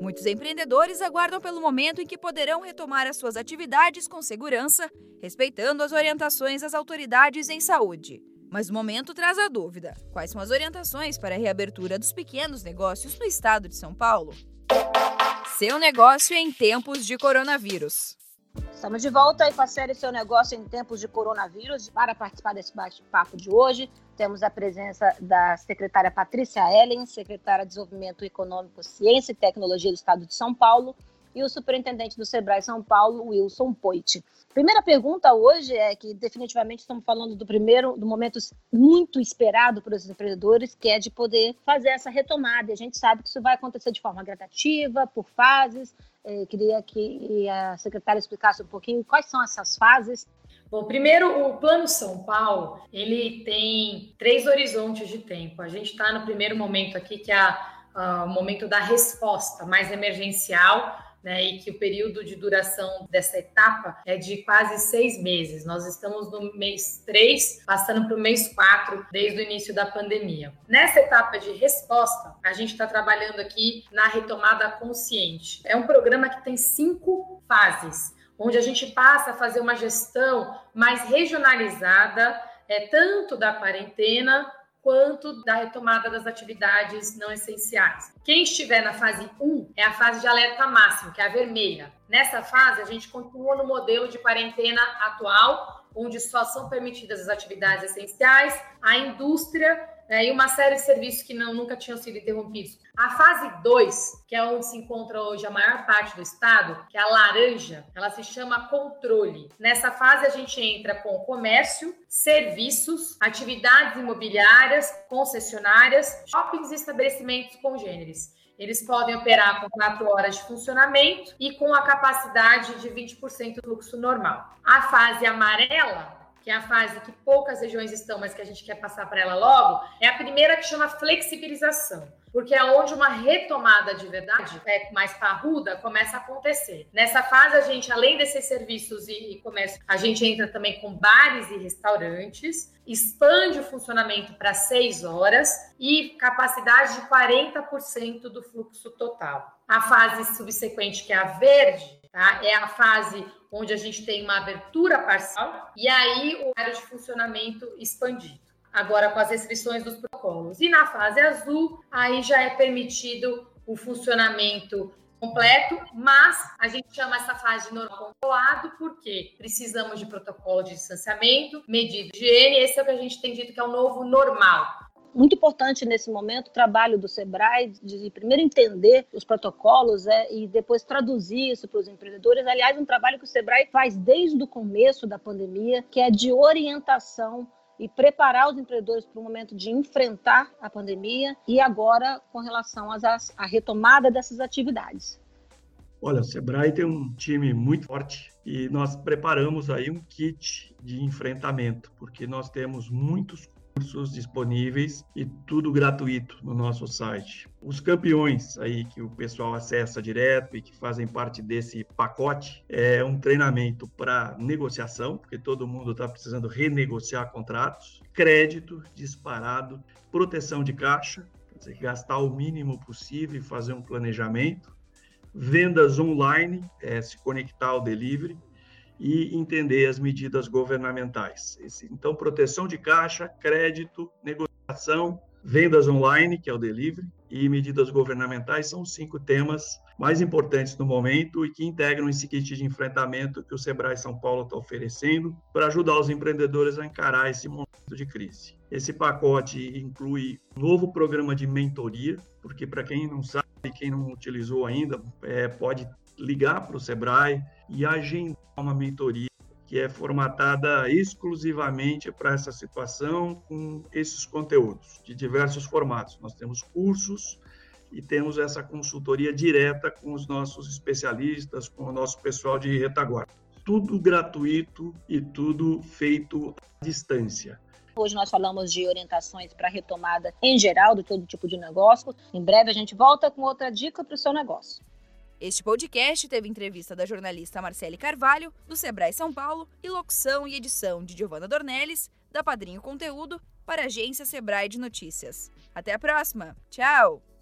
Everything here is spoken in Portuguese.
Muitos empreendedores aguardam pelo momento em que poderão retomar as suas atividades com segurança, respeitando as orientações das autoridades em saúde. Mas o momento traz a dúvida: quais são as orientações para a reabertura dos pequenos negócios no estado de São Paulo? Seu negócio em tempos de coronavírus. Estamos de volta aí com a série Seu Negócio em Tempos de Coronavírus. Para participar desse bate-papo de hoje, temos a presença da secretária Patrícia Ellen, secretária de Desenvolvimento Econômico, Ciência e Tecnologia do Estado de São Paulo, e o superintendente do Sebrae São Paulo, Wilson Poit. Primeira pergunta hoje é que definitivamente estamos falando do primeiro, do momento muito esperado para os empreendedores, que é de poder fazer essa retomada. E a gente sabe que isso vai acontecer de forma gradativa, por fases. É, queria que a secretária explicasse um pouquinho quais são essas fases Bom, primeiro, o Plano São Paulo, ele tem três horizontes de tempo. A gente está no primeiro momento aqui, que é o momento da resposta mais emergencial, né, e que o período de duração dessa etapa é de quase seis meses. Nós estamos no mês 3, passando para o mês 4, desde o início da pandemia. Nessa etapa de resposta, a gente está trabalhando aqui na retomada consciente. É um programa que tem cinco fases, onde a gente passa a fazer uma gestão mais regionalizada, é, tanto da quarentena quanto da retomada das atividades não essenciais. Quem estiver na fase 1 é a fase de alerta máximo, que é a vermelha. Nessa fase, a gente continua no modelo de quarentena atual, onde só são permitidas as atividades essenciais, a indústria né, e uma série de serviços que não, nunca tinham sido interrompidos. A fase 2, que é onde se encontra hoje a maior parte do estado, que é a laranja, ela se chama controle. Nessa fase a gente entra com comércio, serviços, atividades imobiliárias, concessionárias, shoppings e estabelecimentos congêneres. Eles podem operar com 4 horas de funcionamento e com a capacidade de 20% do fluxo normal. A fase amarela que é a fase que poucas regiões estão, mas que a gente quer passar para ela logo, é a primeira que chama flexibilização, porque é onde uma retomada de verdade, é mais parruda, começa a acontecer. Nessa fase, a gente, além desses serviços e, e comércio, a gente entra também com bares e restaurantes, expande o funcionamento para seis horas e capacidade de 40% do fluxo total. A fase subsequente, que é a verde, tá? é a fase onde a gente tem uma abertura parcial e aí o horário de funcionamento expandido. Agora com as restrições dos protocolos. E na fase azul, aí já é permitido o funcionamento completo, mas a gente chama essa fase de normal controlado porque precisamos de protocolo de distanciamento, medida de higiene, esse é o que a gente tem dito que é o novo normal muito importante nesse momento o trabalho do Sebrae de primeiro entender os protocolos é, e depois traduzir isso para os empreendedores. Aliás, um trabalho que o Sebrae faz desde o começo da pandemia, que é de orientação e preparar os empreendedores para o momento de enfrentar a pandemia e agora com relação à retomada dessas atividades. Olha, o Sebrae tem um time muito forte e nós preparamos aí um kit de enfrentamento, porque nós temos muitos cursos disponíveis e tudo gratuito no nosso site. Os campeões aí que o pessoal acessa direto e que fazem parte desse pacote é um treinamento para negociação, porque todo mundo está precisando renegociar contratos, crédito disparado, proteção de caixa, quer dizer, gastar o mínimo possível e fazer um planejamento, vendas online, é, se conectar ao delivery, e entender as medidas governamentais. Então, proteção de caixa, crédito, negociação, vendas online, que é o delivery, e medidas governamentais são os cinco temas mais importantes no momento e que integram esse kit de enfrentamento que o Sebrae São Paulo está oferecendo para ajudar os empreendedores a encarar esse momento de crise. Esse pacote inclui um novo programa de mentoria, porque para quem não sabe, quem não utilizou ainda, é, pode ligar para o Sebrae e agendar uma mentoria que é formatada exclusivamente para essa situação com esses conteúdos de diversos formatos. Nós temos cursos e temos essa consultoria direta com os nossos especialistas, com o nosso pessoal de retaguarda. Tudo gratuito e tudo feito à distância. Hoje nós falamos de orientações para retomada em geral de todo tipo de negócio. Em breve a gente volta com outra dica para o seu negócio. Este podcast teve entrevista da jornalista Marcele Carvalho, do Sebrae São Paulo, e locução e edição de Giovana Dornelles, da Padrinho Conteúdo, para a agência Sebrae de Notícias. Até a próxima! Tchau!